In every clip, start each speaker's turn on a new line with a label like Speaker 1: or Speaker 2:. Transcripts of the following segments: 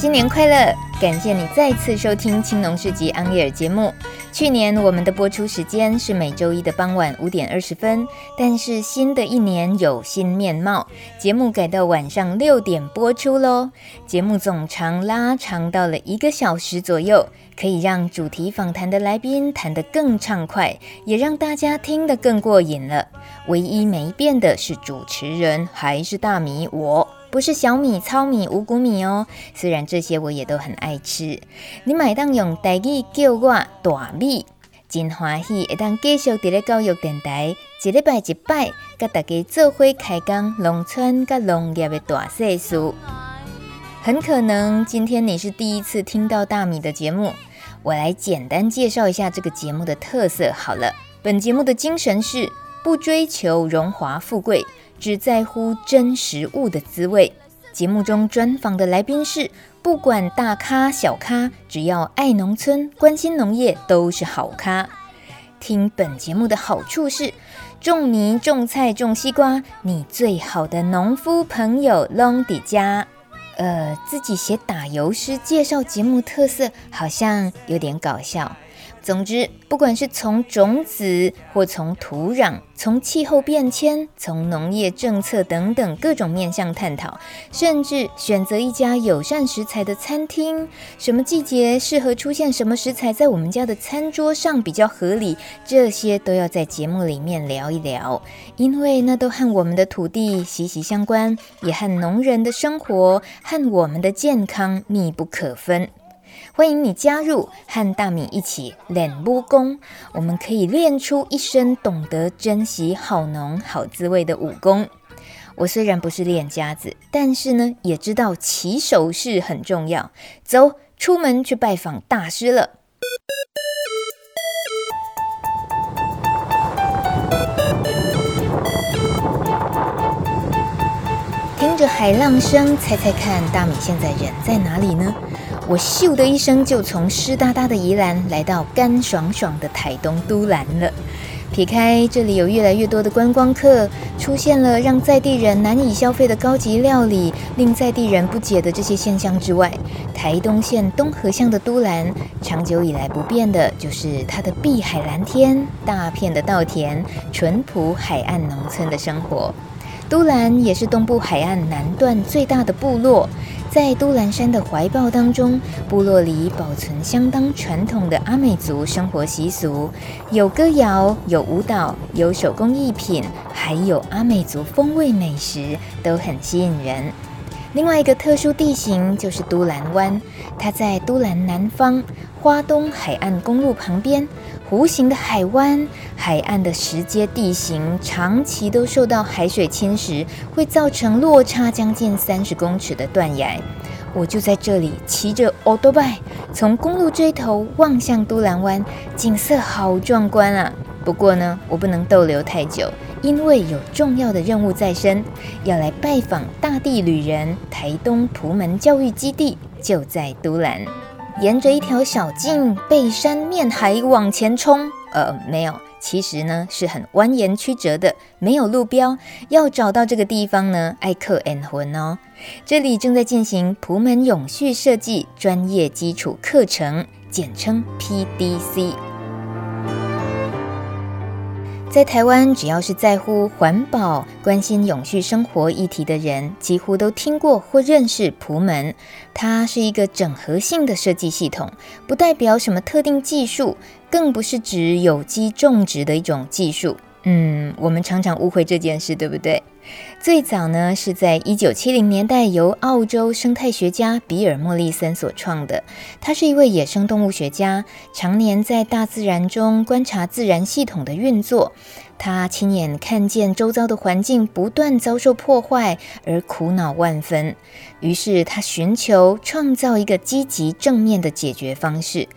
Speaker 1: 新年快乐！感谢你再次收听《青农市集安利尔》节目。去年我们的播出时间是每周一的傍晚五点二十分，但是新的一年有新面貌，节目改到晚上六点播出喽。节目总长拉长到了一个小时左右，可以让主题访谈的来宾谈得更畅快，也让大家听得更过瘾了。唯一没变的是主持人还是大米我。不是小米、糙米、五谷米哦，虽然这些我也都很爱吃。你买当用台语叫我大米，真欢喜会当继续伫咧教育电台一礼拜一拜，甲大家做伙开讲农村甲农业的大细事。很可能今天你是第一次听到大米的节目，我来简单介绍一下这个节目的特色好了。本节目的精神是不追求荣华富贵。只在乎真食物的滋味。节目中专访的来宾是不管大咖小咖，只要爱农村、关心农业，都是好咖。听本节目的好处是，种米、种菜、种西瓜，你最好的农夫朋友拢在家。呃，自己写打油诗介绍节目特色，好像有点搞笑。总之，不管是从种子，或从土壤，从气候变迁，从农业政策等等各种面向探讨，甚至选择一家友善食材的餐厅，什么季节适合出现什么食材在我们家的餐桌上比较合理，这些都要在节目里面聊一聊，因为那都和我们的土地息息相关，也和农人的生活和我们的健康密不可分。欢迎你加入，和大米一起练武功。我们可以练出一身懂得珍惜好农好滋味的武功。我虽然不是练家子，但是呢，也知道起手势很重要。走，出门去拜访大师了。听着海浪声，猜猜看，大米现在人在哪里呢？我咻的一声就从湿哒哒的宜兰来到干爽爽的台东都兰了。撇开这里有越来越多的观光客，出现了让在地人难以消费的高级料理，令在地人不解的这些现象之外，台东县东河乡的都兰，长久以来不变的就是它的碧海蓝天、大片的稻田、淳朴海岸农村的生活。都兰也是东部海岸南段最大的部落。在都兰山的怀抱当中，部落里保存相当传统的阿美族生活习俗，有歌谣，有舞蹈，有手工艺品，还有阿美族风味美食，都很吸引人。另外一个特殊地形就是都兰湾，它在都兰南方，花东海岸公路旁边，弧形的海湾，海岸的石阶地形长期都受到海水侵蚀，会造成落差将近三十公尺的断崖。我就在这里骑着欧多拜，从公路这头望向都兰湾，景色好壮观啊！不过呢，我不能逗留太久。因为有重要的任务在身，要来拜访大地旅人台东朴门教育基地，就在都兰。沿着一条小径，背山面海往前冲。呃，没有，其实呢是很蜿蜒曲折的，没有路标。要找到这个地方呢，爱靠缘分哦。这里正在进行普门永续设计专业基础课程，简称 PDC。在台湾，只要是在乎环保、关心永续生活议题的人，几乎都听过或认识朴门。它是一个整合性的设计系统，不代表什么特定技术，更不是指有机种植的一种技术。嗯，我们常常误会这件事，对不对？最早呢，是在一九七零年代由澳洲生态学家比尔·莫利森所创的。他是一位野生动物学家，常年在大自然中观察自然系统的运作。他亲眼看见周遭的环境不断遭受破坏，而苦恼万分。于是他寻求创造一个积极正面的解决方式，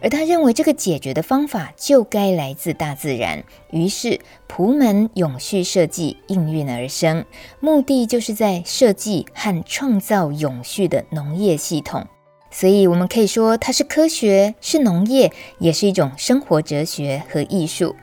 Speaker 1: 而他认为这个解决的方法就该来自大自然。于是朴门永续设计应运而生，目的就是在设计和创造永续的农业系统。所以，我们可以说它是科学，是农业，也是一种生活哲学和艺术。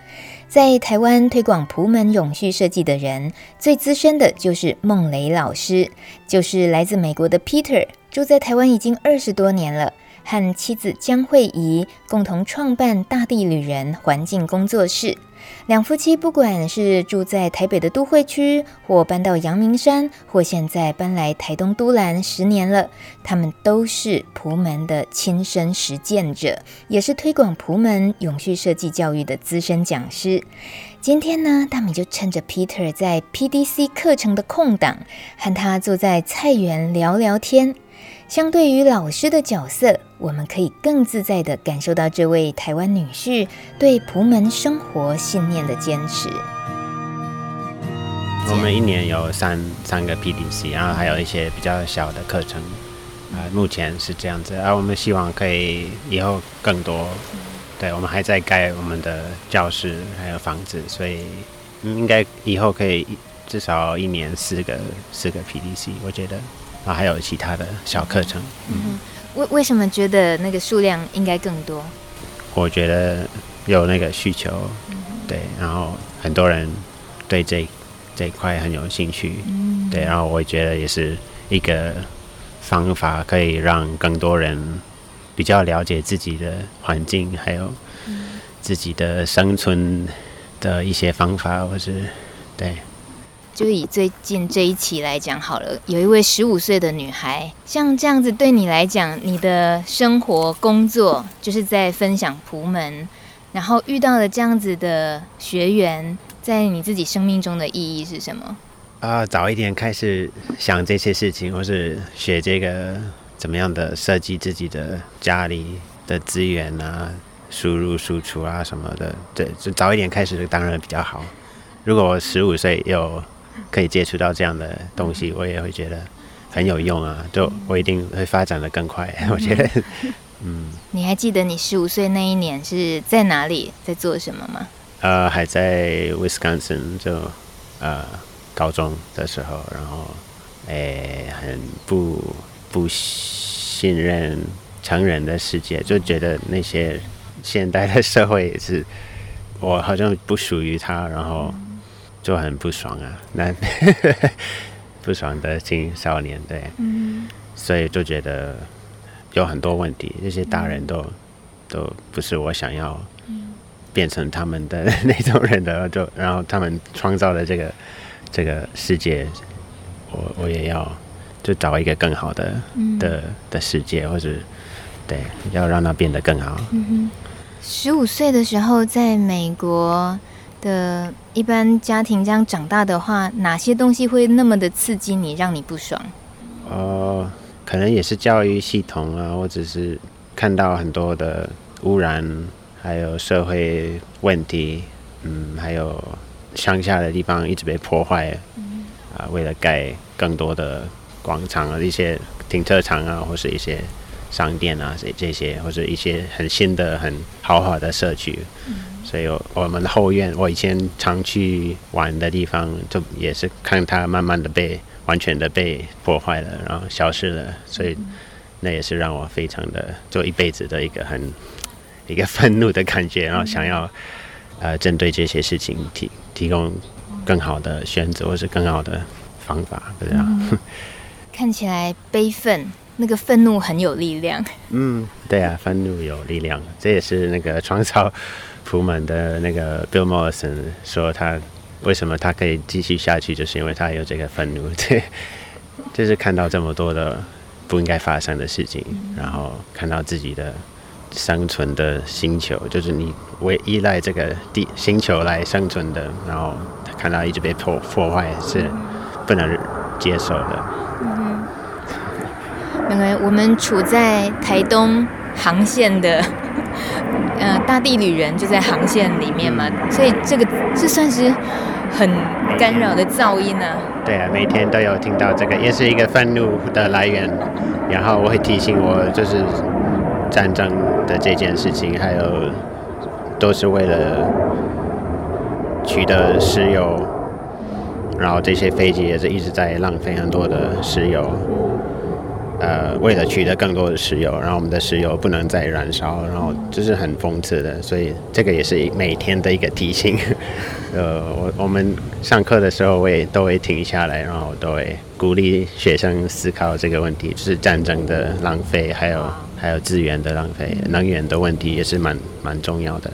Speaker 1: 在台湾推广朴门永续设计的人，最资深的就是孟雷老师，就是来自美国的 Peter，住在台湾已经二十多年了。和妻子江慧仪共同创办大地旅人环境工作室。两夫妻不管是住在台北的都会区，或搬到阳明山，或现在搬来台东都兰十年了，他们都是朴门的亲身实践者，也是推广朴门永续设计教育的资深讲师。今天呢，他们就趁着 Peter 在 PDC 课程的空档，和他坐在菜园聊聊天。相对于老师的角色，我们可以更自在地感受到这位台湾女婿对朴门生活信念的坚持。
Speaker 2: 我们一年有三三个 PDC，然后还有一些比较小的课程，啊，目前是这样子。而我们希望可以以后更多。对，我们还在盖我们的教室还有房子，所以应该以后可以至少一年四个四个 PDC，我觉得。啊，还有其他的小课程。
Speaker 1: 嗯，为为什么觉得那个数量应该更多？
Speaker 2: 我觉得有那个需求，
Speaker 1: 嗯、
Speaker 2: 对，然后很多人对这这一块很有兴趣，
Speaker 1: 嗯，
Speaker 2: 对，然后我觉得也是一个方法，可以让更多人比较了解自己的环境，还有自己的生存的一些方法，或是对。
Speaker 1: 就以最近这一期来讲好了，有一位十五岁的女孩，像这样子对你来讲，你的生活工作就是在分享朴门，然后遇到了这样子的学员，在你自己生命中的意义是什么？
Speaker 2: 啊、早一点开始想这些事情，或是学这个怎么样的设计自己的家里的资源啊，输入输出啊什么的，对，就早一点开始当然比较好。如果我十五岁有可以接触到这样的东西，我也会觉得很有用啊！就我一定会发展的更快。我觉得，嗯。
Speaker 1: 你还记得你十五岁那一年是在哪里，在做什么吗？
Speaker 2: 呃，还在 Wisconsin，就呃高中的时候，然后诶、欸、很不不信任成人的世界，就觉得那些现代的社会也是我好像不属于他，然后。就很不爽啊，那 不爽的青少年，对，嗯，所以就觉得有很多问题，这些大人都、嗯、都不是我想要变成他们的那种人的，就然后他们创造的这个这个世界，我我也要就找一个更好的、嗯、的的世界，或者对，要让它变得更好。嗯，
Speaker 1: 十五岁的时候在美国。的一般家庭这样长大的话，哪些东西会那么的刺激你，让你不爽？
Speaker 2: 呃，可能也是教育系统啊，或者是看到很多的污染，还有社会问题，嗯，还有乡下的地方一直被破坏，嗯，啊，为了盖更多的广场啊，一些停车场啊，或是一些商店啊，这这些，或者一些很新的、很豪华的社区。嗯所以，我们的后院，我以前常去玩的地方，就也是看它慢慢的被完全的被破坏了，然后消失了。所以，那也是让我非常的做一辈子的一个很一个愤怒的感觉，然后想要呃针对这些事情提提供更好的选择，或是更好的方法，这样。嗯、
Speaker 1: 看起来悲愤，那个愤怒很有力量。
Speaker 2: 嗯，对啊，愤怒有力量，这也是那个创造。朴门的那个 Bill Morrison 说，他为什么他可以继续下去，就是因为他有这个愤怒，对，就是看到这么多的不应该发生的事情，然后看到自己的生存的星球，就是你为依赖这个地星球来生存的，然后看到一直被破破坏是不能接受的。嗯，因为我们处在台东航线的。
Speaker 1: 呃，大地旅人就在航线里面嘛，所以这个这算是很干扰的噪音啊。
Speaker 2: 对啊，每天都有听到这个，也是一个愤怒的来源。然后我会提醒我，就是战争的这件事情，还有都是为了取得石油，然后这些飞机也是一直在浪费很多的石油。呃，为了取得更多的石油，然后我们的石油不能再燃烧，然后这是很讽刺的，所以这个也是每天的一个提醒。呃，我我们上课的时候，我也都会停下来，然后都会鼓励学生思考这个问题，就是战争的浪费，还有还有资源的浪费，能源的问题也是蛮蛮重要的。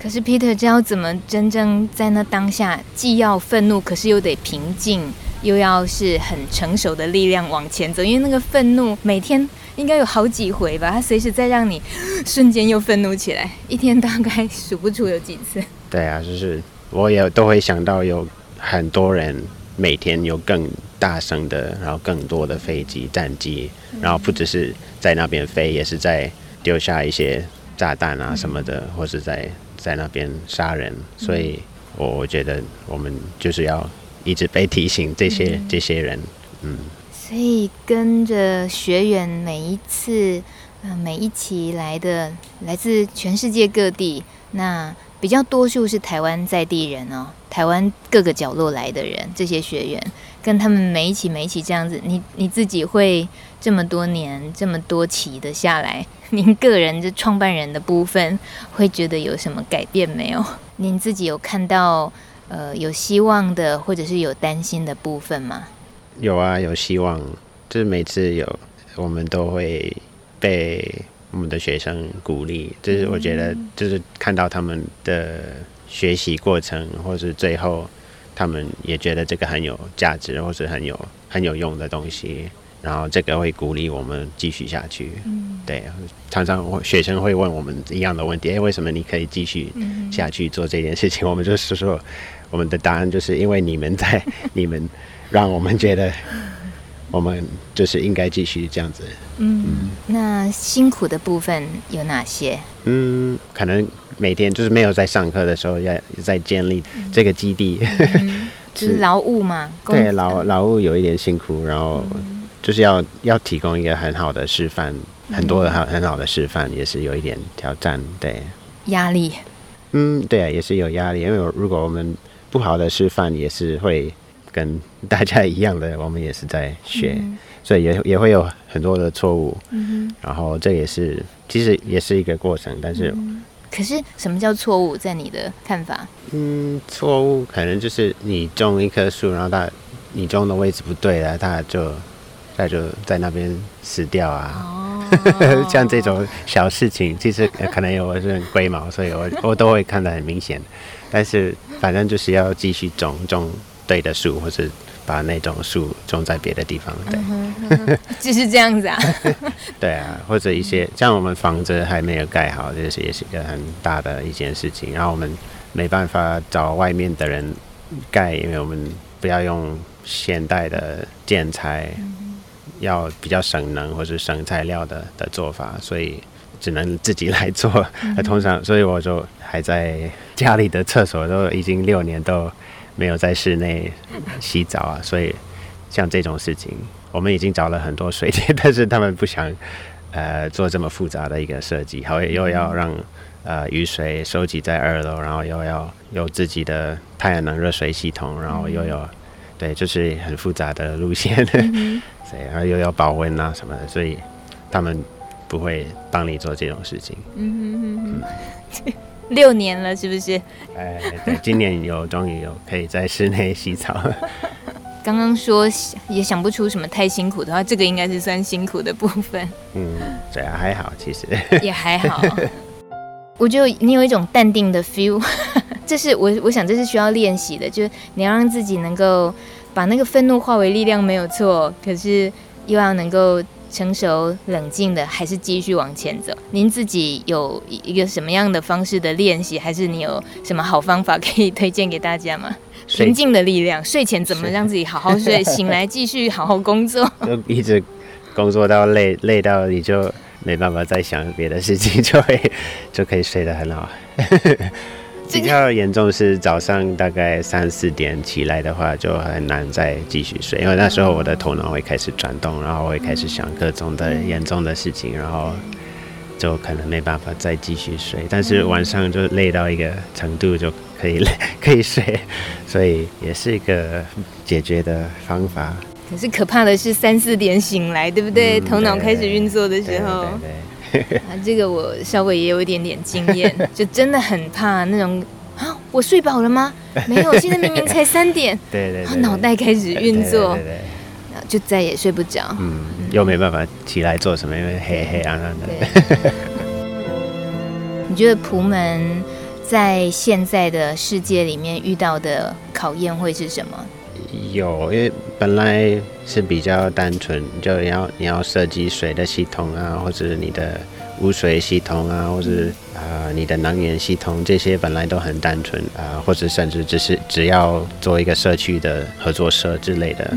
Speaker 1: 可是 Peter，这要怎么真正在那当下，既要愤怒，可是又得平静？又要是很成熟的力量往前走，因为那个愤怒每天应该有好几回吧，它随时在让你瞬间又愤怒起来，一天大概数不出有几次。
Speaker 2: 对啊，就是我也都会想到有很多人每天有更大声的，然后更多的飞机、战机，然后不只是在那边飞，也是在丢下一些炸弹啊什么的，或是在在那边杀人。所以我我觉得我们就是要。一直被提醒这些、嗯、这些人，嗯，
Speaker 1: 所以跟着学员每一次，呃，每一期来的来自全世界各地，那比较多数是台湾在地人哦，台湾各个角落来的人，这些学员跟他们每一期每一期这样子，你你自己会这么多年这么多期的下来，您个人的创办人的部分会觉得有什么改变没有？您自己有看到？呃，有希望的，或者是有担心的部分吗？
Speaker 2: 有啊，有希望。就是每次有，我们都会被我们的学生鼓励。就是我觉得，就是看到他们的学习过程，或是最后他们也觉得这个很有价值，或是很有很有用的东西。然后这个会鼓励我们继续下去。嗯，对，常常学生会问我们一样的问题：哎，为什么你可以继续下去做这件事情？我们就是说。我们的答案就是因为你们在，你们让我们觉得我们就是应该继续这样子。
Speaker 1: 嗯，嗯，那辛苦的部分有哪些？
Speaker 2: 嗯，可能每天就是没有在上课的时候，要在建立这个基地，
Speaker 1: 嗯、就是劳务嘛。
Speaker 2: 对，劳劳务有一点辛苦，然后就是要要提供一个很好的示范，很多的很很好的示范，也是有一点挑战，对。
Speaker 1: 压力。
Speaker 2: 嗯，对啊，也是有压力，因为如果我们不好的示范也是会跟大家一样的，我们也是在学，嗯、所以也也会有很多的错误。嗯，然后这也是其实也是一个过程，但是、嗯、
Speaker 1: 可是什么叫错误？在你的看法？
Speaker 2: 嗯，错误可能就是你种一棵树，然后它你种的位置不对了，它就它就在那边死掉啊。哦，像这种小事情，其实可能有我是很龟毛，所以我 我都会看得很明显。但是反正就是要继续种种对的树，或是把那种树种在别的地方，对，
Speaker 1: 就是这样子啊。
Speaker 2: 对啊，或者一些像我们房子还没有盖好，这是也是一个很大的一件事情。然后我们没办法找外面的人盖，因为我们不要用现代的建材，要比较省能或是省材料的的做法，所以。只能自己来做，通常，所以我就还在家里的厕所都已经六年都没有在室内洗澡啊，所以像这种事情，我们已经找了很多水电，但是他们不想呃做这么复杂的一个设计，好又要让呃雨水收集在二楼，然后又要有自己的太阳能热水系统，然后又有对，就是很复杂的路线，对，然后又要保温啊什么的，所以他们。不会帮你做这种事情。嗯哼
Speaker 1: 哼哼，六年了，是不是？
Speaker 2: 哎，对，今年有终于有可以在室内洗澡。
Speaker 1: 刚刚说也想不出什么太辛苦的话，这个应该是算辛苦的部分。
Speaker 2: 嗯，对啊，还好，其实
Speaker 1: 也还好。我觉得你有一种淡定的 feel，这是我我想这是需要练习的，就是你要让自己能够把那个愤怒化为力量，没有错。可是又要能够。成熟冷静的，还是继续往前走？您自己有一个什么样的方式的练习，还是你有什么好方法可以推荐给大家吗？平静的力量，睡前怎么让自己好好睡，醒来继续好好工作？
Speaker 2: 就一直工作到累，累到你就没办法再想别的事情，就会 就可以睡得很好。比较严重是早上大概三四点起来的话，就很难再继续睡，因为那时候我的头脑会开始转动，然后会开始想各种的严重的事情，然后就可能没办法再继续睡。但是晚上就累到一个程度就可以累可以睡，所以也是一个解决的方法。
Speaker 1: 可是可怕的是三四点醒来，对不对？嗯、头脑开始运作的时候。对对对啊，这个我稍微也有一点点经验，就真的很怕那种啊，我睡饱了吗？没有，现在明明才三点。对 对，对，脑袋开始运作，对对，对，就再也睡不着。嗯，
Speaker 2: 又没办法起来做什么，因为黑黑暗暗的。
Speaker 1: 你觉得朴门在现在的世界里面遇到的考验会是什么？
Speaker 2: 有，因为本来是比较单纯，就要你要设计水的系统啊，或者你的污水系统啊，或者啊、呃、你的能源系统，这些本来都很单纯啊、呃，或者甚至只是只要做一个社区的合作社之类的，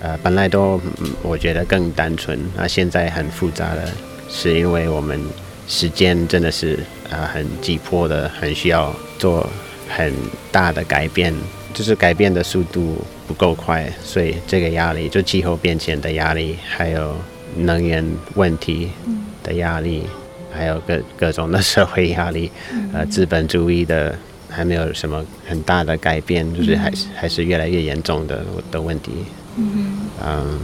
Speaker 2: 呃，本来都我觉得更单纯。那现在很复杂了是因为我们时间真的是啊、呃、很急迫的，很需要做很大的改变。就是改变的速度不够快，所以这个压力就气候变迁的压力，还有能源问题的压力，还有各各种的社会压力，呃，资本主义的还没有什么很大的改变，就是还是还是越来越严重的的问题，嗯，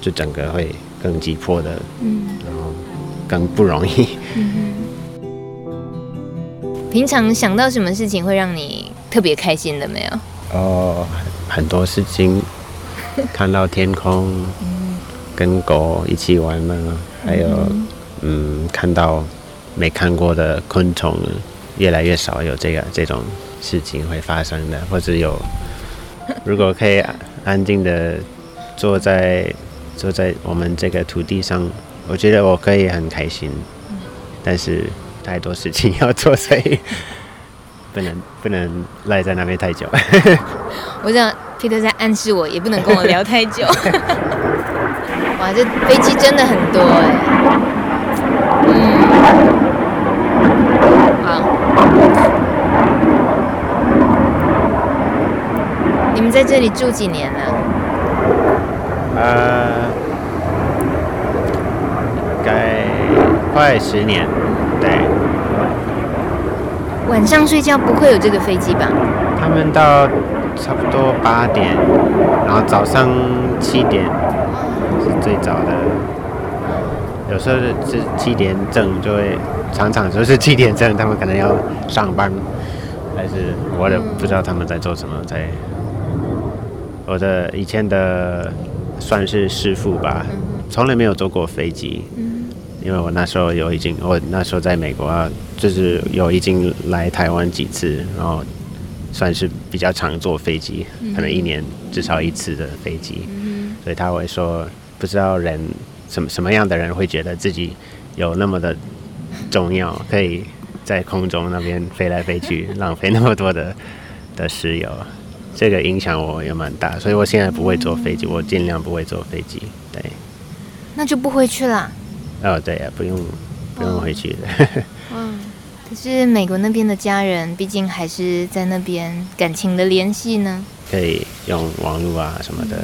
Speaker 2: 就整个会更急迫的，嗯。然后更不容易。
Speaker 1: 平常想到什么事情会让你特别开心的没有？
Speaker 2: 哦，很多事情，看到天空，跟狗一起玩呢，还有，嗯，看到没看过的昆虫，越来越少有这个这种事情会发生的，或者有，如果可以安静的坐在坐在我们这个土地上，我觉得我可以很开心，但是太多事情要做，所以。不能不能赖在那边太久。
Speaker 1: 我想 Peter 在暗示我，也不能跟我聊太久。哇，这飞机真的很多哎。嗯。好。你们在这里住几年了？
Speaker 2: 呃，该快十年，对。
Speaker 1: 晚上睡觉不会有这个飞机吧？
Speaker 2: 他们到差不多八点，然后早上七点是最早的。有时候是七点整就会，常常就是七点整，他们可能要上班，还是我也不知道他们在做什么。在我的以前的算是师傅吧，从来没有坐过飞机。因为我那时候有已经，我那时候在美国啊，就是有已经来台湾几次，然后算是比较常坐飞机，可能一年至少一次的飞机，嗯所以他会说，不知道人什么什么样的人会觉得自己有那么的重要，可以在空中那边飞来飞去，浪费那么多的的石油，这个影响我也蛮大，所以我现在不会坐飞机，我尽量不会坐飞机，对，
Speaker 1: 那就不回去了。
Speaker 2: 哦，对呀，不用不用回去的。
Speaker 1: 嗯，可是美国那边的家人，毕竟还是在那边感情的联系呢。
Speaker 2: 可以用网络啊什么的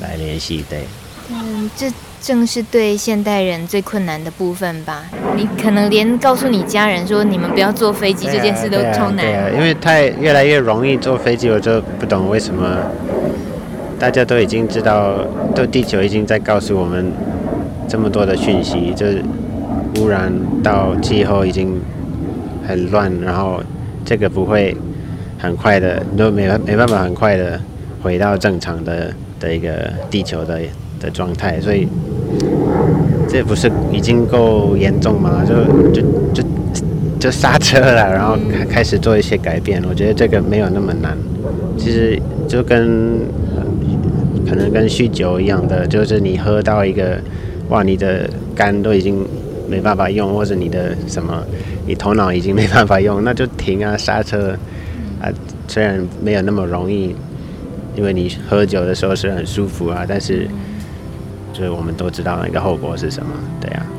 Speaker 2: 来联系，对。
Speaker 1: 嗯，这正是对现代人最困难的部分吧？你可能连告诉你家人说你们不要坐飞机这件事都超难。
Speaker 2: 对啊，因为太越来越容易坐飞机，我就不懂为什么大家都已经知道，都地球已经在告诉我们。这么多的讯息，就是污染到气候已经很乱，然后这个不会很快的，都没没办法很快的回到正常的的一个地球的的状态，所以这不是已经够严重吗？就就就就刹车了，然后开开始做一些改变。我觉得这个没有那么难，其实就跟可能跟酗酒一样的，就是你喝到一个。哇，你的肝都已经没办法用，或者你的什么，你头脑已经没办法用，那就停啊，刹车啊。虽然没有那么容易，因为你喝酒的时候是很舒服啊，但是就是我们都知道那个后果是什么，对呀、啊。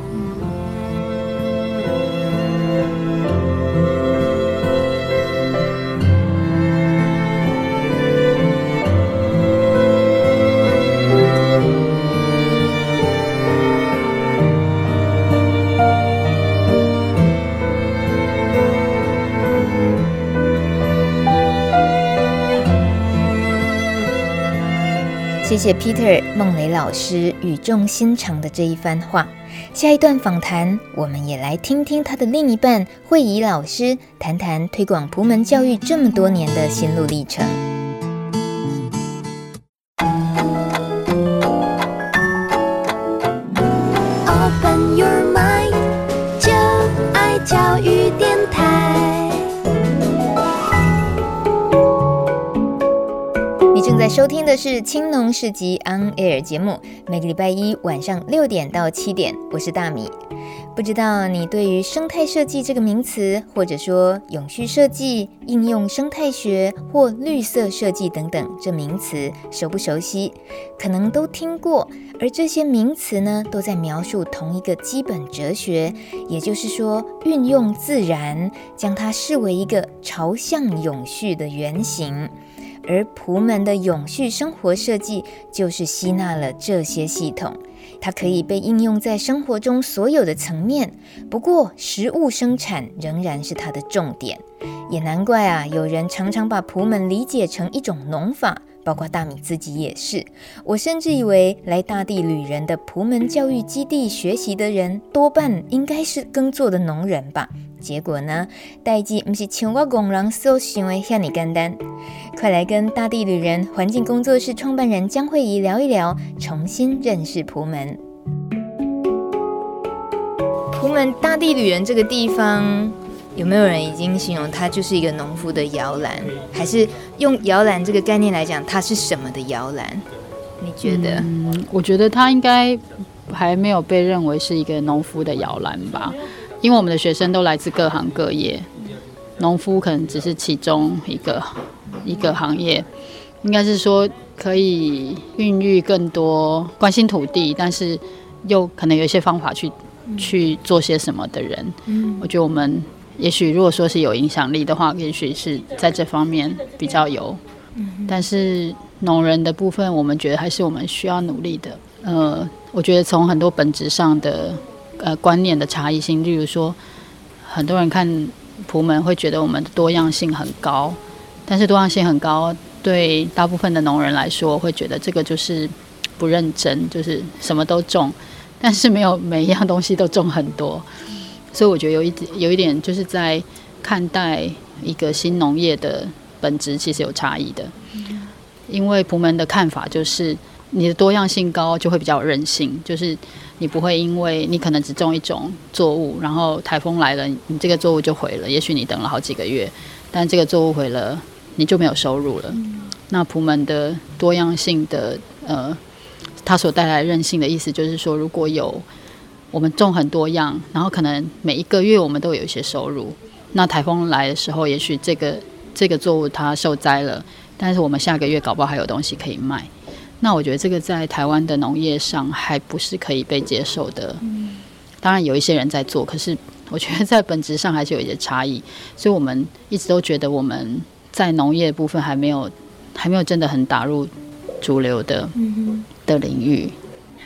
Speaker 1: 谢谢 Peter 孟磊老师语重心长的这一番话。下一段访谈，我们也来听听他的另一半惠仪老师谈谈推广普门教育这么多年的心路历程。青农市集 On Air 节目，每个礼拜一晚上六点到七点，我是大米。不知道你对于生态设计这个名词，或者说永续设计、应用生态学或绿色设计等等这名词熟不熟悉？可能都听过。而这些名词呢，都在描述同一个基本哲学，也就是说，运用自然，将它视为一个朝向永续的原型。而仆门的永续生活设计就是吸纳了这些系统，它可以被应用在生活中所有的层面。不过，食物生产仍然是它的重点，也难怪啊，有人常常把仆门理解成一种农法。包括大米自己也是，我甚至以为来大地旅人的仆门教育基地学习的人，多半应该是耕作的农人吧。结果呢，代志不是像我工人所想的遐尔简单。快来跟大地旅人环境工作室创办人江慧仪聊一聊，重新认识朴门。朴门大地旅人这个地方。有没有人已经形容它就是一个农夫的摇篮？还是用摇篮这个概念来讲，它是什么的摇篮？你觉得？
Speaker 3: 嗯，我觉得它应该还没有被认为是一个农夫的摇篮吧，因为我们的学生都来自各行各业，农夫可能只是其中一个一个行业，应该是说可以孕育更多关心土地，但是又可能有一些方法去去做些什么的人。嗯，我觉得我们。也许如果说是有影响力的话，也许是在这方面比较有。但是农人的部分，我们觉得还是我们需要努力的。呃，我觉得从很多本质上的呃观念的差异性，例如说，很多人看普门会觉得我们的多样性很高，但是多样性很高，对大部分的农人来说，会觉得这个就是不认真，就是什么都种，但是没有每一样东西都种很多。所以我觉得有一点，有一点就是在看待一个新农业的本质，其实有差异的。因为朴门的看法就是，你的多样性高，就会比较有韧性，就是你不会因为你可能只种一种作物，然后台风来了，你这个作物就毁了。也许你等了好几个月，但这个作物毁了，你就没有收入了。那普门的多样性的呃，它所带来韧性的意思，就是说如果有。我们种很多样，然后可能每一个月我们都有一些收入。那台风来的时候，也许这个这个作物它受灾了，但是我们下个月搞不好还有东西可以卖。那我觉得这个在台湾的农业上还不是可以被接受的。当然有一些人在做，可是我觉得在本质上还是有一些差异。所以我们一直都觉得我们在农业部分还没有还没有真的很打入主流的的领域。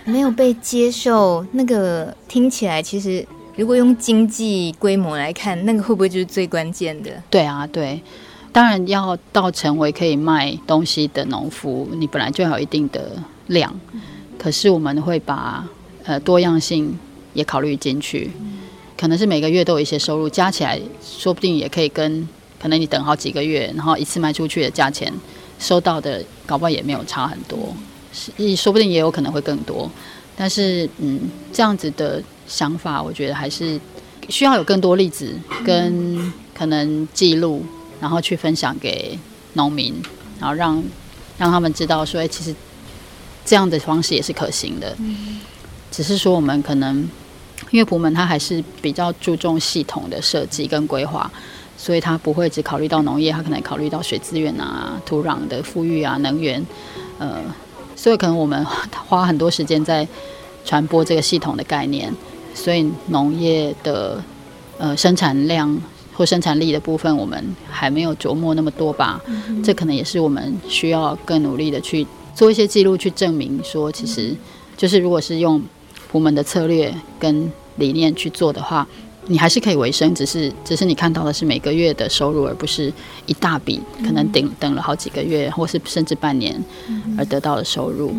Speaker 1: 没有被接受，那个听起来其实，如果用经济规模来看，那个会不会就是最关键的？
Speaker 3: 对啊，对，当然要到成为可以卖东西的农夫，你本来就要有一定的量。可是我们会把呃多样性也考虑进去，可能是每个月都有一些收入，加起来说不定也可以跟可能你等好几个月，然后一次卖出去的价钱收到的，搞不好也没有差很多。是，说不定也有可能会更多，但是，嗯，这样子的想法，我觉得还是需要有更多例子跟可能记录，然后去分享给农民，然后让让他们知道说，哎，其实这样的方式也是可行的。只是说我们可能因为朴门它还是比较注重系统的设计跟规划，所以它不会只考虑到农业，它可能考虑到水资源啊、土壤的富裕啊、能源，呃。所以可能我们花很多时间在传播这个系统的概念，所以农业的呃生产量或生产力的部分，我们还没有琢磨那么多吧。嗯、这可能也是我们需要更努力的去做一些记录，去证明说，其实就是如果是用朴门的策略跟理念去做的话，你还是可以维生，只是只是你看到的是每个月的收入，而不是一大笔，可能等等了好几个月，或是甚至半年而得到的收入。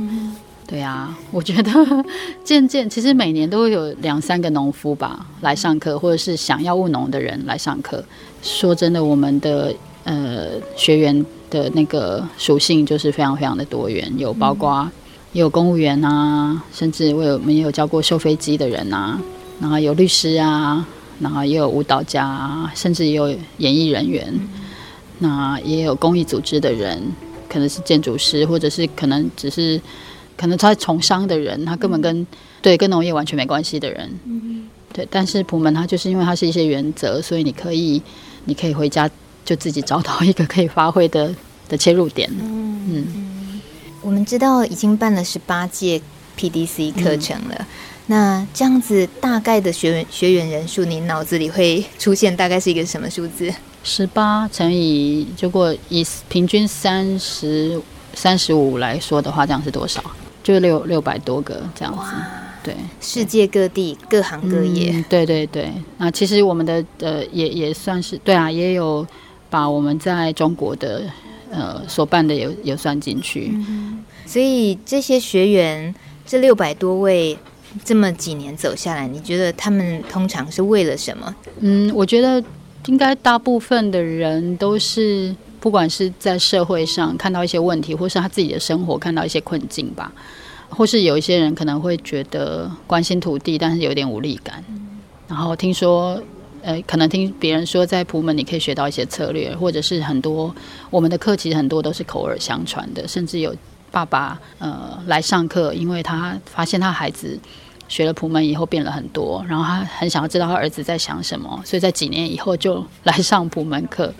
Speaker 3: 对啊，我觉得 渐渐其实每年都会有两三个农夫吧来上课，或者是想要务农的人来上课。说真的，我们的呃学员的那个属性就是非常非常的多元，有包括也有公务员啊，甚至我有我们也有教过修飞机的人啊，然后有律师啊，然后也有舞蹈家啊，甚至也有演艺人员，那也有公益组织的人，可能是建筑师，或者是可能只是。可能他从商的人，他根本跟对跟农业完全没关系的人，对。但是普门他就是因为他是一些原则，所以你可以，你可以回家就自己找到一个可以发挥的的切入点。嗯，
Speaker 1: 我们知道已经办了十八届 PDC 课程了，嗯，那这样子大概的学员学员人数，你脑子里会出现大概是一个什么数字？
Speaker 3: 十八乘以如果以平均三十三十五来说的话，这样是多少？就六六百多个这样子，对，
Speaker 1: 世界各地各行各业，
Speaker 3: 嗯、对对对。那其实我们的呃也也算是对啊，也有把我们在中国的呃所办的也也算进去。
Speaker 1: 嗯、所以这些学员这六百多位这么几年走下来，你觉得他们通常是为了什么？
Speaker 3: 嗯，我觉得应该大部分的人都是。不管是在社会上看到一些问题，或是他自己的生活看到一些困境吧，或是有一些人可能会觉得关心土地，但是有点无力感。然后听说，呃，可能听别人说，在普门你可以学到一些策略，或者是很多我们的课其实很多都是口耳相传的，甚至有爸爸呃来上课，因为他发现他孩子学了普门以后变了很多，然后他很想要知道他儿子在想什么，所以在几年以后就来上普门课，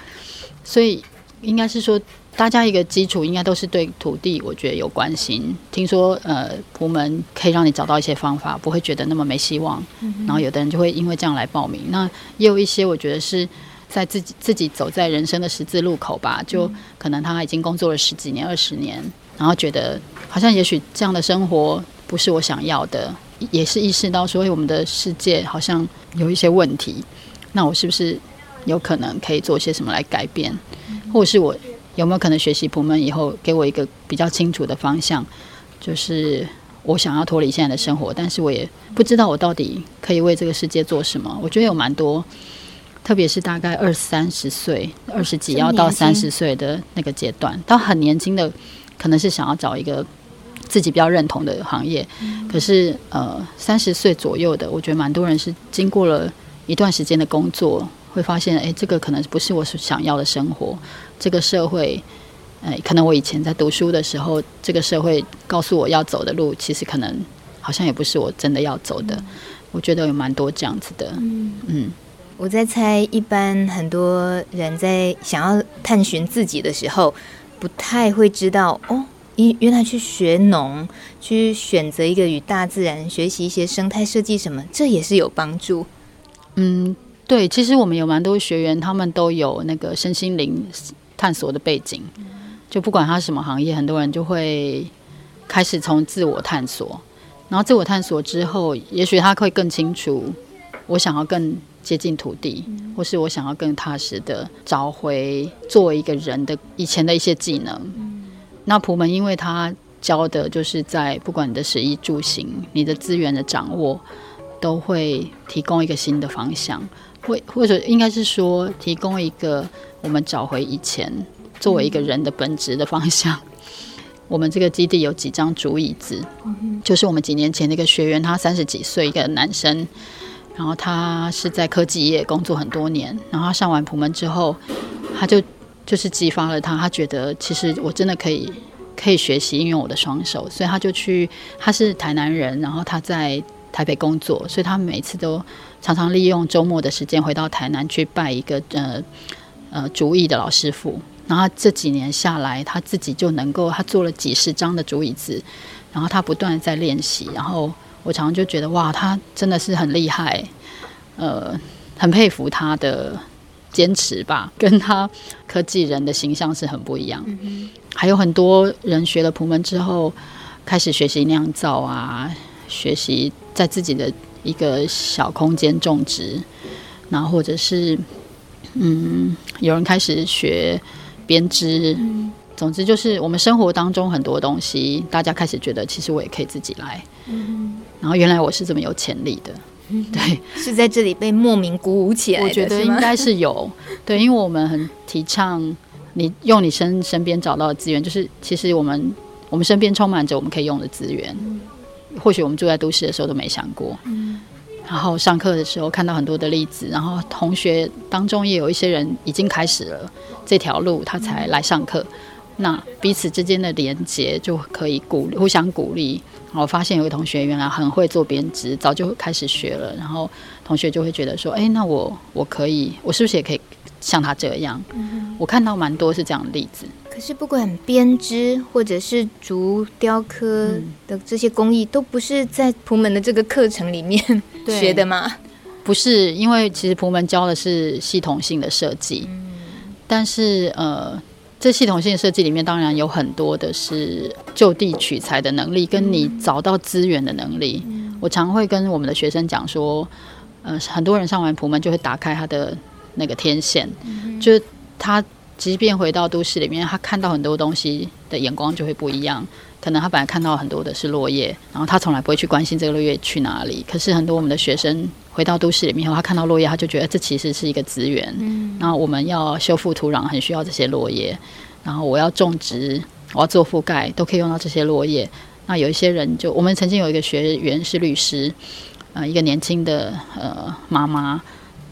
Speaker 3: 所以。应该是说，大家一个基础应该都是对土地，我觉得有关心。听说，呃，普门可以让你找到一些方法，不会觉得那么没希望。嗯、然后有的人就会因为这样来报名。那也有一些，我觉得是在自己自己走在人生的十字路口吧，就可能他已经工作了十几年、二十年，然后觉得好像也许这样的生活不是我想要的，也是意识到说，我们的世界好像有一些问题。那我是不是有可能可以做些什么来改变？或者是我有没有可能学习普门以后，给我一个比较清楚的方向，就是我想要脱离现在的生活，但是我也不知道我到底可以为这个世界做什么。我觉得有蛮多，特别是大概二三十岁、二十几要到三十岁的那个阶段，到很年轻的，可能是想要找一个自己比较认同的行业。可是呃，三十岁左右的，我觉得蛮多人是经过了一段时间的工作。会发现，哎，这个可能不是我想要的生活。这个社会，哎，可能我以前在读书的时候，这个社会告诉我要走的路，其实可能好像也不是我真的要走的。嗯、我觉得有蛮多这样子的。嗯，嗯，
Speaker 1: 我在猜，一般很多人在想要探寻自己的时候，不太会知道哦，原原来去学农，去选择一个与大自然学习一些生态设计什么，这也是有帮助。
Speaker 3: 嗯。对，其实我们有蛮多学员，他们都有那个身心灵探索的背景，就不管他什么行业，很多人就会开始从自我探索，然后自我探索之后，也许他会更清楚，我想要更接近土地，或是我想要更踏实的找回作为一个人的以前的一些技能。那普门，因为他教的就是在不管你的食衣住行，你的资源的掌握，都会提供一个新的方向。或或者应该是说，提供一个我们找回以前作为一个人的本质的方向。我们这个基地有几张竹椅子，就是我们几年前那个学员，他三十几岁，一个男生，然后他是在科技业工作很多年，然后他上完普门之后，他就就是激发了他，他觉得其实我真的可以可以学习运用我的双手，所以他就去，他是台南人，然后他在台北工作，所以他每次都。常常利用周末的时间回到台南去拜一个呃呃竹艺的老师傅，然后这几年下来，他自己就能够他做了几十张的竹椅子，然后他不断在练习，然后我常常就觉得哇，他真的是很厉害，呃，很佩服他的坚持吧，跟他科技人的形象是很不一样。还有很多人学了普门之后，开始学习酿造啊，学习在自己的。一个小空间种植，然后或者是嗯，有人开始学编织。嗯总之就是，我们生活当中很多东西，大家开始觉得，其实我也可以自己来。嗯，然后原来我是这么有潜力的，嗯、对，
Speaker 1: 是在这里被莫名鼓舞起来的。
Speaker 3: 我觉得应该是有，对，因为我们很提倡你用你身身边找到的资源，就是其实我们我们身边充满着我们可以用的资源。嗯、或许我们住在都市的时候都没想过。嗯，然后上课的时候看到很多的例子，然后同学当中也有一些人已经开始了这条路，他才来上课。嗯那彼此之间的连接就可以鼓互相鼓励。我发现有个同学原来很会做编织，早就开始学了。然后同学就会觉得说：“哎，那我我可以，我是不是也可以像他这样？”嗯、我看到蛮多是这样的例子。
Speaker 1: 可是不管编织或者是竹雕刻的这些工艺，嗯、都不是在普门的这个课程里面 学的吗？
Speaker 3: 不是，因为其实普门教的是系统性的设计，嗯、但是呃。这系统性设计里面，当然有很多的是就地取材的能力，跟你找到资源的能力。我常会跟我们的学生讲说，呃，很多人上完普门就会打开他的那个天线，就是他即便回到都市里面，他看到很多东西的眼光就会不一样。可能他本来看到很多的是落叶，然后他从来不会去关心这个落叶去哪里。可是很多我们的学生回到都市里面后，他看到落叶，他就觉得这其实是一个资源。嗯，然后我们要修复土壤，很需要这些落叶。然后我要种植，我要做覆盖，都可以用到这些落叶。那有一些人就，我们曾经有一个学员是律师，呃，一个年轻的呃妈妈。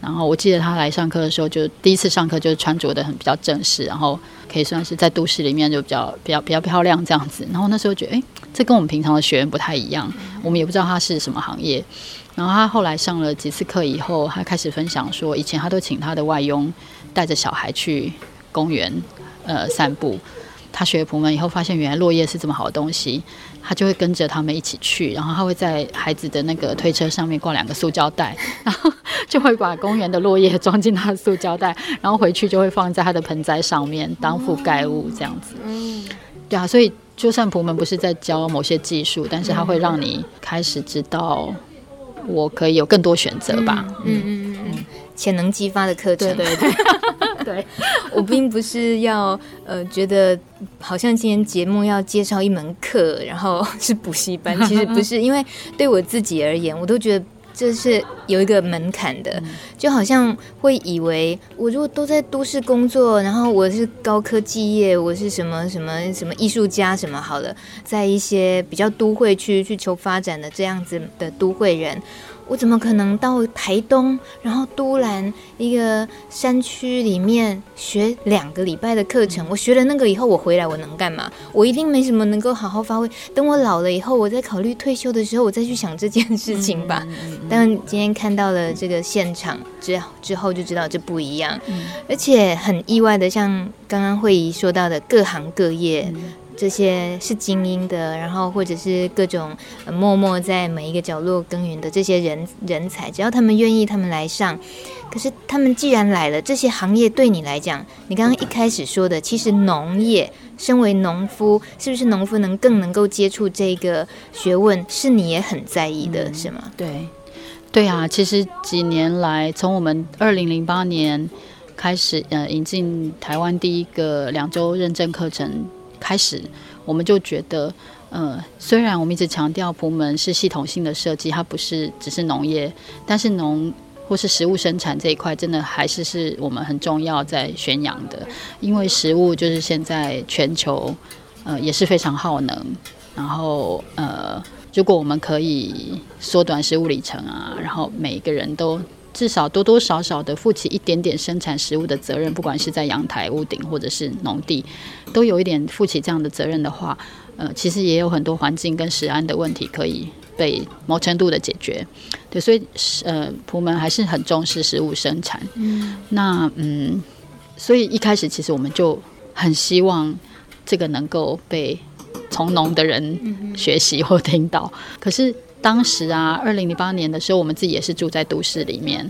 Speaker 3: 然后我记得他来上课的时候，就第一次上课就穿着的很比较正式，然后可以算是在都市里面就比较比较比较漂亮这样子。然后那时候觉得，哎，这跟我们平常的学员不太一样，我们也不知道他是什么行业。然后他后来上了几次课以后，他开始分享说，以前他都请他的外佣带着小孩去公园呃散步。他学朴门以后，发现原来落叶是这么好的东西，他就会跟着他们一起去，然后他会在孩子的那个推车上面挂两个塑胶袋，然后就会把公园的落叶装进他的塑胶袋，然后回去就会放在他的盆栽上面当覆盖物这样子。嗯，对啊，所以就算朴门不是在教某些技术，但是他会让你开始知道，我可以有更多选择吧。嗯嗯
Speaker 1: 嗯，潜能激发的课程。
Speaker 3: 对对对。
Speaker 1: 对，我并不是要呃觉得好像今天节目要介绍一门课，然后是补习班，其实不是，因为对我自己而言，我都觉得这是有一个门槛的，就好像会以为我如果都在都市工作，然后我是高科技业，我是什么什么什么艺术家什么好了，在一些比较都会区去求发展的这样子的都会人。我怎么可能到台东，然后都兰一个山区里面学两个礼拜的课程？我学了那个以后，我回来我能干嘛？我一定没什么能够好好发挥。等我老了以后，我再考虑退休的时候，我再去想这件事情吧。但今天看到了这个现场之之后，就知道这不一样，而且很意外的，像刚刚慧仪说到的，各行各业。这些是精英的，然后或者是各种默默在每一个角落耕耘的这些人人才，只要他们愿意，他们来上。可是他们既然来了，这些行业对你来讲，你刚刚一开始说的，其实农业，身为农夫，是不是农夫能更能够接触这个学问，是你也很在意的，嗯、是吗？
Speaker 3: 对，对啊，其实几年来，从我们二零零八年开始，呃，引进台湾第一个两周认证课程。开始，我们就觉得，呃，虽然我们一直强调部门是系统性的设计，它不是只是农业，但是农或是食物生产这一块，真的还是是我们很重要在宣扬的。因为食物就是现在全球，呃，也是非常耗能。然后，呃，如果我们可以缩短食物里程啊，然后每一个人都。至少多多少少的负起一点点生产食物的责任，不管是在阳台、屋顶或者是农地，都有一点负起这样的责任的话，呃，其实也有很多环境跟食安的问题可以被某程度的解决。对，所以呃，朴门还是很重视食物生产。嗯，那嗯，所以一开始其实我们就很希望这个能够被从农的人学习或听到，可是。当时啊，二零零八年的时候，我们自己也是住在都市里面，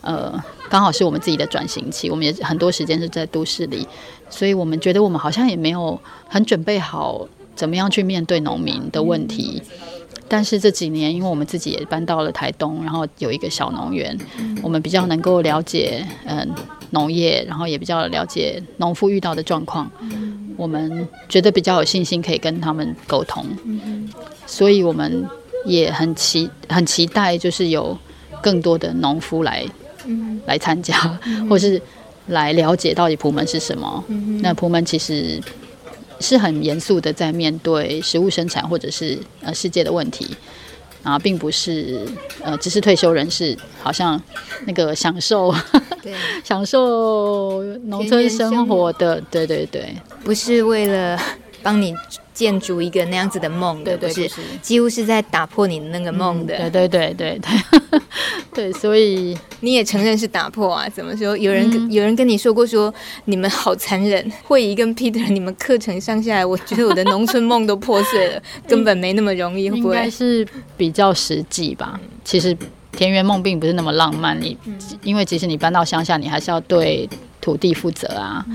Speaker 3: 呃，刚好是我们自己的转型期，我们也很多时间是在都市里，所以我们觉得我们好像也没有很准备好怎么样去面对农民的问题。但是这几年，因为我们自己也搬到了台东，然后有一个小农园，我们比较能够了解嗯农业，然后也比较了解农夫遇到的状况，我们觉得比较有信心可以跟他们沟通，所以我们也很期很期待，就是有更多的农夫来、嗯、来参加，嗯、或是来了解到底普门是什么。嗯、那普门其实。是很严肃的在面对食物生产或者是呃世界的问题，啊，并不是呃只是退休人士，好像那个享受对 享受农村生活的，对对对，
Speaker 1: 不是为了帮你。建筑一个那样子的梦，对，不对，是几乎是在打破你的那个梦的，
Speaker 3: 嗯、对对对对对，对，所以
Speaker 1: 你也承认是打破啊？怎么说？有人、嗯、有人跟你说过说你们好残忍，慧仪跟 Peter，你们课程上下来，我觉得我的农村梦都破碎了，根本没那么容易，会不会？
Speaker 3: 应该是比较实际吧。其实田园梦并不是那么浪漫，你因为即使你搬到乡下，你还是要对土地负责啊。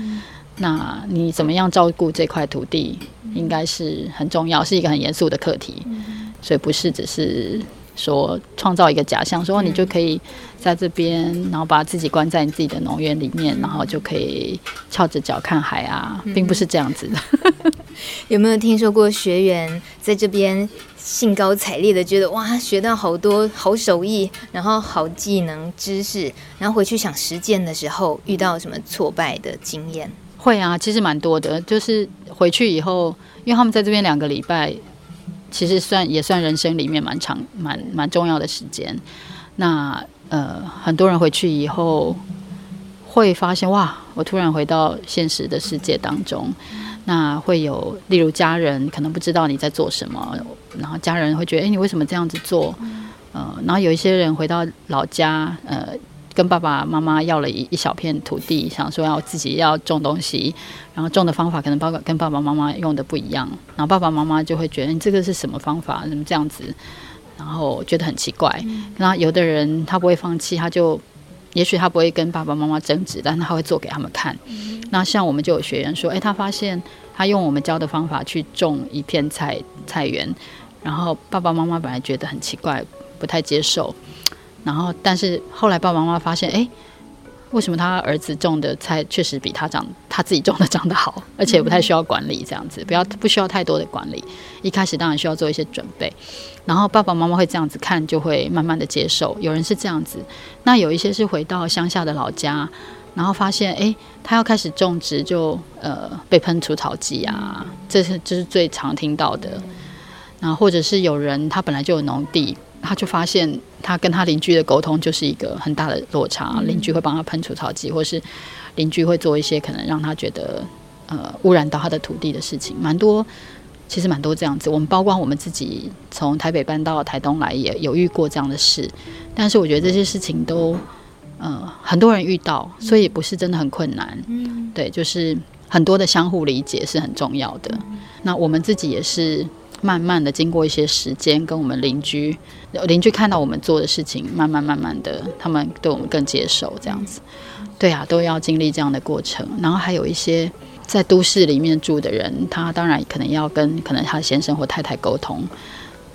Speaker 3: 嗯那你怎么样照顾这块土地，应该是很重要，是一个很严肃的课题。所以不是只是说创造一个假象，说你就可以在这边，然后把自己关在你自己的农园里面，然后就可以翘着脚看海啊，并不是这样子的。
Speaker 1: 有没有听说过学员在这边兴高采烈的觉得哇，学到好多好手艺，然后好技能知识，然后回去想实践的时候遇到什么挫败的经验？
Speaker 3: 会啊，其实蛮多的。就是回去以后，因为他们在这边两个礼拜，其实算也算人生里面蛮长、蛮蛮重要的时间。那呃，很多人回去以后会发现，哇，我突然回到现实的世界当中。那会有，例如家人可能不知道你在做什么，然后家人会觉得，哎，你为什么这样子做？呃，然后有一些人回到老家，呃。跟爸爸妈妈要了一一小片土地，想说要自己要种东西，然后种的方法可能包括跟爸爸妈妈用的不一样，然后爸爸妈妈就会觉得你这个是什么方法，怎么这样子，然后觉得很奇怪。那、嗯、有的人他不会放弃，他就也许他不会跟爸爸妈妈争执，但他会做给他们看。嗯、那像我们就有学员说，诶，他发现他用我们教的方法去种一片菜菜园，然后爸爸妈妈本来觉得很奇怪，不太接受。然后，但是后来爸爸妈妈发现，哎，为什么他儿子种的菜确实比他长他自己种的长得好，而且不太需要管理，这样子不要不需要太多的管理。一开始当然需要做一些准备，然后爸爸妈妈会这样子看，就会慢慢的接受。有人是这样子，那有一些是回到乡下的老家，然后发现，哎，他要开始种植就，就呃被喷除草剂啊，这是这是最常听到的。然后或者是有人他本来就有农地。他就发现，他跟他邻居的沟通就是一个很大的落差。邻居会帮他喷除草剂，或是邻居会做一些可能让他觉得呃污染到他的土地的事情，蛮多。其实蛮多这样子。我们包括我们自己从台北搬到台东来，也有遇过这样的事。但是我觉得这些事情都呃很多人遇到，所以也不是真的很困难。对，就是很多的相互理解是很重要的。那我们自己也是。慢慢的，经过一些时间，跟我们邻居邻居看到我们做的事情，慢慢慢慢的，他们对我们更接受，这样子。对啊，都要经历这样的过程。然后还有一些在都市里面住的人，他当然可能要跟可能他的先生或太太沟通，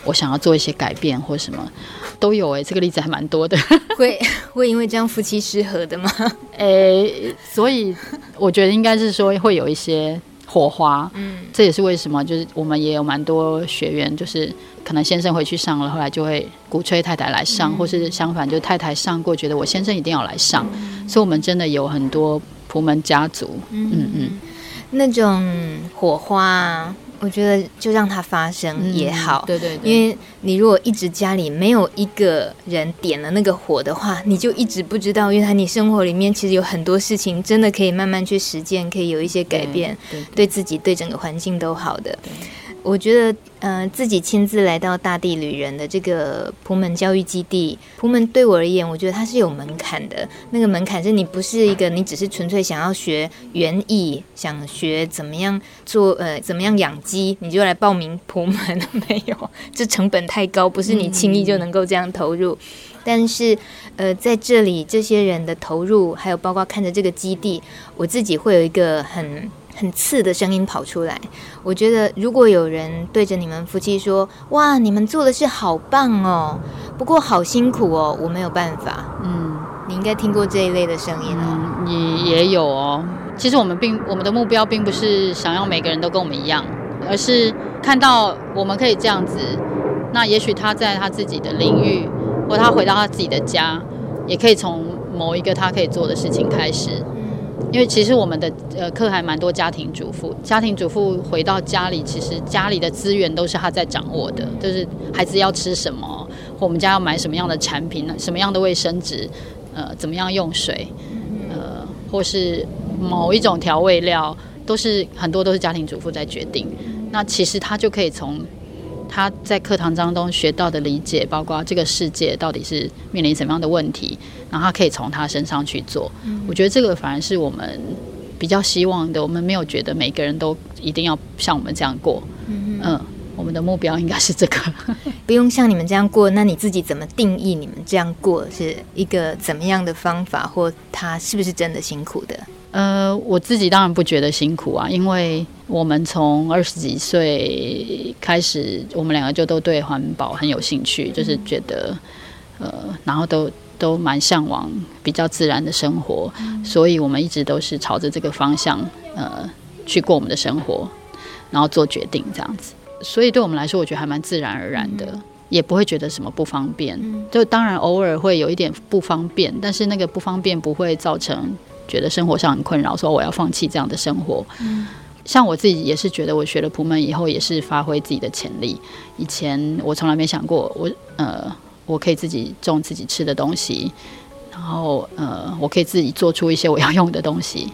Speaker 3: 我想要做一些改变或什么，都有诶、欸，这个例子还蛮多的。
Speaker 1: 会会因为这样夫妻失和的吗？诶、
Speaker 3: 欸，所以我觉得应该是说会有一些。火花，嗯，这也是为什么，就是我们也有蛮多学员，就是可能先生回去上了，后来就会鼓吹太太来上，嗯、或是相反，就太太上过，觉得我先生一定要来上，嗯、所以我们真的有很多普门家族，嗯。嗯，嗯。
Speaker 1: 那种火花。我觉得就让它发生也好，嗯、对对对，因为你如果一直家里没有一个人点了那个火的话，你就一直不知道，原来你生活里面其实有很多事情真的可以慢慢去实践，可以有一些改变，对，对，对，对自己对整个环境都好的。我觉得，呃，自己亲自来到大地旅人的这个朴门教育基地，朴门对我而言，我觉得它是有门槛的。那个门槛是你不是一个，你只是纯粹想要学园艺，想学怎么样做，呃，怎么样养鸡，你就来报名朴门，没有，这成本太高，不是你轻易就能够这样投入。但是，呃，在这里这些人的投入，还有包括看着这个基地，我自己会有一个很。很刺的声音跑出来。我觉得如果有人对着你们夫妻说：“哇，你们做的事好棒哦，不过好辛苦哦，我没有办法。”嗯，你应该听过这一类的声音哦。
Speaker 3: 也、嗯、也有哦。其实我们并我们的目标并不是想要每个人都跟我们一样，而是看到我们可以这样子。那也许他在他自己的领域，或他回到他自己的家，也可以从某一个他可以做的事情开始。因为其实我们的呃课还蛮多家庭主妇，家庭主妇回到家里，其实家里的资源都是他在掌握的，就是孩子要吃什么，或我们家要买什么样的产品呢？什么样的卫生纸，呃，怎么样用水，呃，或是某一种调味料，都是很多都是家庭主妇在决定。那其实他就可以从。他在课堂当中学到的理解，包括这个世界到底是面临什么样的问题，然后他可以从他身上去做。嗯。我觉得这个反而是我们比较希望的。我们没有觉得每个人都一定要像我们这样过。嗯，嗯，我们的目标应该是这个。
Speaker 1: 不用像你们这样过，那你自己怎么定义你们这样过是一个怎么样的方法，或他是不是真的辛苦的？
Speaker 3: 呃，我自己当然不觉得辛苦啊，因为我们从二十几岁开始，我们两个就都对环保很有兴趣，就是觉得，呃，然后都都蛮向往比较自然的生活，所以我们一直都是朝着这个方向，呃，去过我们的生活，然后做决定这样子。所以对我们来说，我觉得还蛮自然而然的，也不会觉得什么不方便。就当然偶尔会有一点不方便，但是那个不方便不会造成。觉得生活上很困扰，说我要放弃这样的生活。嗯，像我自己也是觉得，我学了普门以后，也是发挥自己的潜力。以前我从来没想过我，呃，我可以自己种自己吃的东西，然后呃，我可以自己做出一些我要用的东西。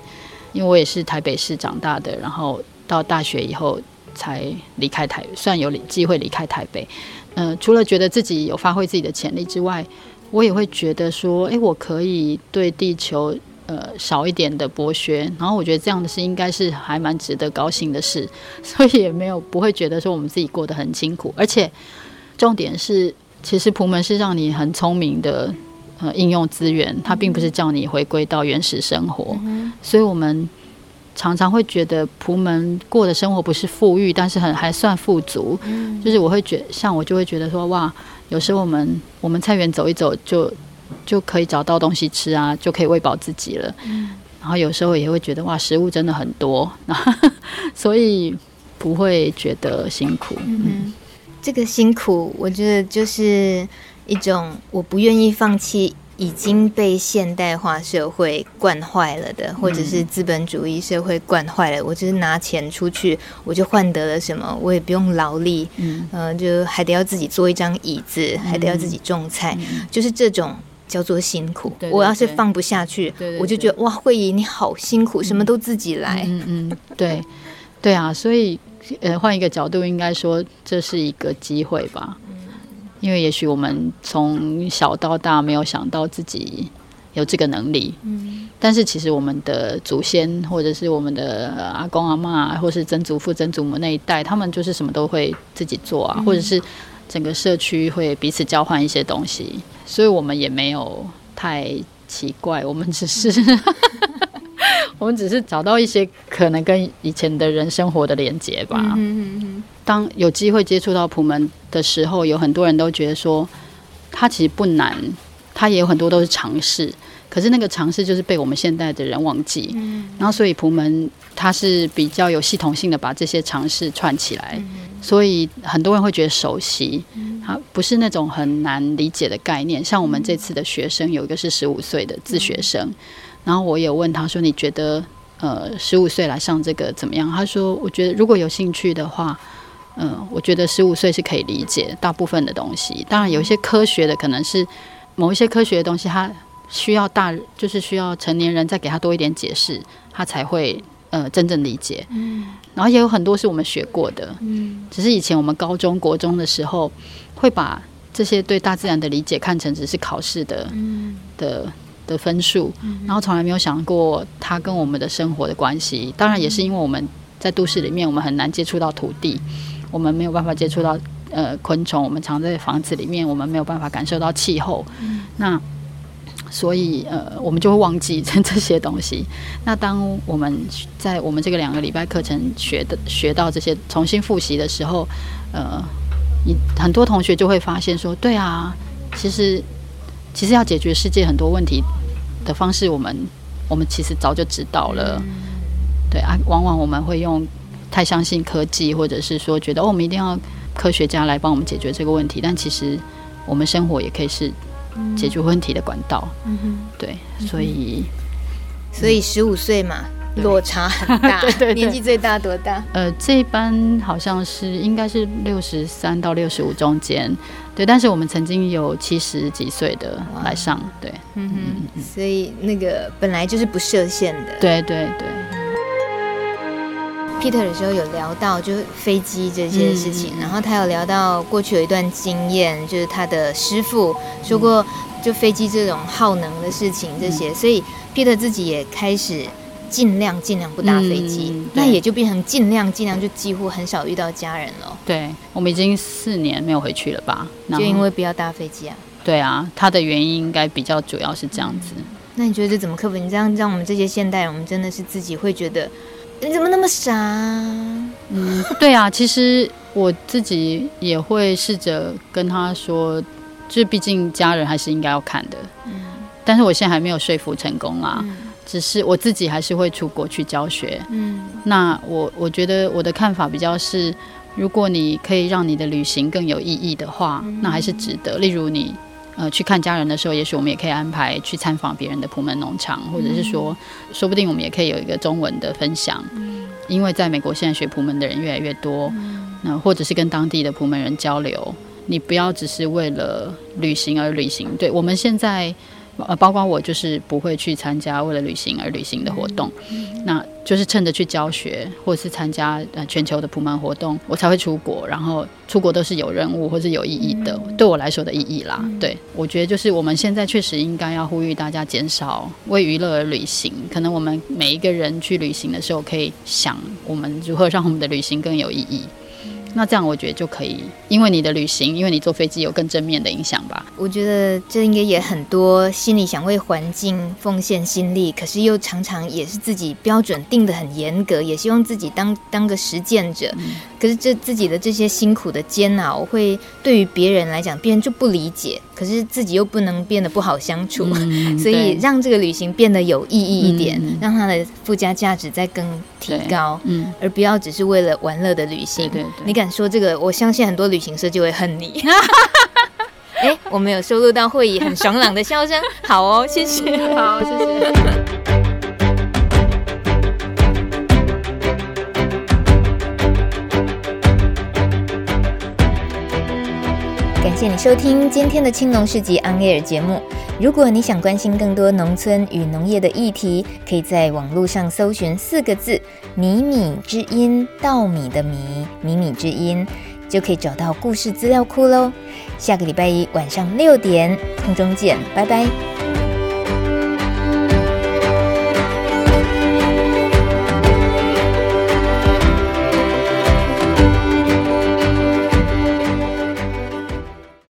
Speaker 3: 因为我也是台北市长大的，然后到大学以后才离开台，算有机会离开台北。呃，除了觉得自己有发挥自己的潜力之外，我也会觉得说，诶，我可以对地球。呃，少一点的剥削，然后我觉得这样的事应该是还蛮值得高兴的事，所以也没有不会觉得说我们自己过得很辛苦，而且重点是，其实朴门是让你很聪明的呃应用资源，它并不是叫你回归到原始生活，嗯、所以我们常常会觉得朴门过的生活不是富裕，但是很还算富足，嗯、就是我会觉像我就会觉得说哇，有时候我们我们菜园走一走就。就可以找到东西吃啊，就可以喂饱自己了。嗯，然后有时候也会觉得哇，食物真的很多，所以不会觉得辛苦。嗯，
Speaker 1: 这个辛苦，我觉得就是一种我不愿意放弃已经被现代化社会惯坏了的，或者是资本主义社会惯坏了。我就是拿钱出去，我就换得了什么？我也不用劳力，嗯，呃，就还得要自己做一张椅子，还得要自己种菜，就是这种。叫做辛苦。对对对，我要是放不下去，我就觉得哇，慧仪你好辛苦，嗯，什么都自己来。
Speaker 3: 嗯嗯，对，对啊，所以呃，换一个角度，应该说这是一个机会吧。嗯，因为也许我们从小到大没有想到自己有这个能力。嗯，但是其实我们的祖先，或者是我们的阿公阿妈，或是曾祖父、曾祖母那一代，他们就是什么都会自己做啊，嗯，或者是。整个社区会彼此交换一些东西，所以我们也没有太奇怪，我们只是 我们只是找到一些可能跟以前的人生活的连接吧嗯嗯。当有机会接触到普门的时候，有很多人都觉得说，它其实不难，它也有很多都是尝试。可是那个尝试就是被我们现代的人忘记，嗯、然后所以朴门它是比较有系统性的把这些尝试串起来，嗯、所以很多人会觉得熟悉，它不是那种很难理解的概念。像我们这次的学生有一个是十五岁的自学生，然后我有问他说：“你觉得呃十五岁来上这个怎么样？”他说：“我觉得如果有兴趣的话，嗯、呃，我觉得十五岁是可以理解大部分的东西。当然有一些科学的可能是某一些科学的东西，他。”需要大，就是需要成年人再给他多一点解释，他才会呃真正理解。嗯，然后也有很多是我们学过的，嗯，只是以前我们高中国中的时候，会把这些对大自然的理解看成只是考试的，嗯，的的分数，然后从来没有想过它跟我们的生活的关系。当然也是因为我们在都市里面，我们很难接触到土地，我们没有办法接触到呃昆虫，我们藏在房子里面，我们没有办法感受到气候。嗯，那。所以呃，我们就会忘记这这些东西。那当我们在我们这个两个礼拜课程学的学到这些，重新复习的时候，呃，你很多同学就会发现说，对啊，其实其实要解决世界很多问题的方式，我们我们其实早就知道了。对啊，往往我们会用太相信科技，或者是说觉得哦，我们一定要科学家来帮我们解决这个问题，但其实我们生活也可以是。解决问题的管道，嗯哼，对，所以，
Speaker 1: 所以十五岁嘛，落差很大，
Speaker 3: 对对，
Speaker 1: 年纪最大多大？
Speaker 3: 呃，这一班好像是应该是六十三到六十五中间，对，但是我们曾经有七十几岁的来上，对，嗯
Speaker 1: 哼，所以那个本来就是不设限的，
Speaker 3: 对对对。
Speaker 1: Peter 的时候有聊到就是飞机这些事情，嗯、然后他有聊到过去有一段经验，就是他的师傅说过，就飞机这种耗能的事情这些，嗯、所以 Peter 自己也开始尽量尽量不搭飞机，嗯、那也就变成尽量尽量就几乎很少遇到家人了。
Speaker 3: 对，我们已经四年没有回去了吧？
Speaker 1: 就因为不要搭飞机啊？
Speaker 3: 对啊，他的原因应该比较主要是这样子。嗯、
Speaker 1: 那你觉得这怎么克服？你这样让我们这些现代人，我们真的是自己会觉得。你怎么那么傻啊？
Speaker 3: 嗯，对啊，其实我自己也会试着跟他说，就是毕竟家人还是应该要看的。嗯，但是我现在还没有说服成功啊。嗯，只是我自己还是会出国去教学。嗯，那我我觉得我的看法比较是，如果你可以让你的旅行更有意义的话，那还是值得。例如你。呃，去看家人的时候，也许我们也可以安排去参访别人的普门农场，或者是说，说不定我们也可以有一个中文的分享。因为在美国现在学普门的人越来越多，那或者是跟当地的普门人交流，你不要只是为了旅行而旅行。对，我们现在。呃，包括我就是不会去参加为了旅行而旅行的活动，那就是趁着去教学或者是参加呃全球的普门活动，我才会出国。然后出国都是有任务或是有意义的，对我来说的意义啦。对，我觉得就是我们现在确实应该要呼吁大家减少为娱乐而旅行。可能我们每一个人去旅行的时候，可以想我们如何让我们的旅行更有意义。那这样我觉得就可以，因为你的旅行，因为你坐飞机有更正面的影响吧。
Speaker 1: 我觉得这应该也很多心里想为环境奉献心力，可是又常常也是自己标准定得很严格，也希望自己当当个实践者。嗯、可是这自己的这些辛苦的煎熬，会对于别人来讲，别人就不理解。可是自己又不能变得不好相处，嗯、所以让这个旅行变得有意义一点，嗯、让它的附加价值再更提高，嗯，而不要只是为了玩乐的旅行。对对对，你敢说这个？我相信很多旅行社就会恨你。哎、欸，我们有收录到会议很爽朗的笑声，好哦，谢谢，
Speaker 3: 好，谢谢。
Speaker 1: 谢谢谢你收听今天的青农市集 On Air 节目。如果你想关心更多农村与农业的议题，可以在网络上搜寻四个字“米米之音”，稻米的米，米米之音，就可以找到故事资料库喽。下个礼拜一晚上六点空中见，拜拜。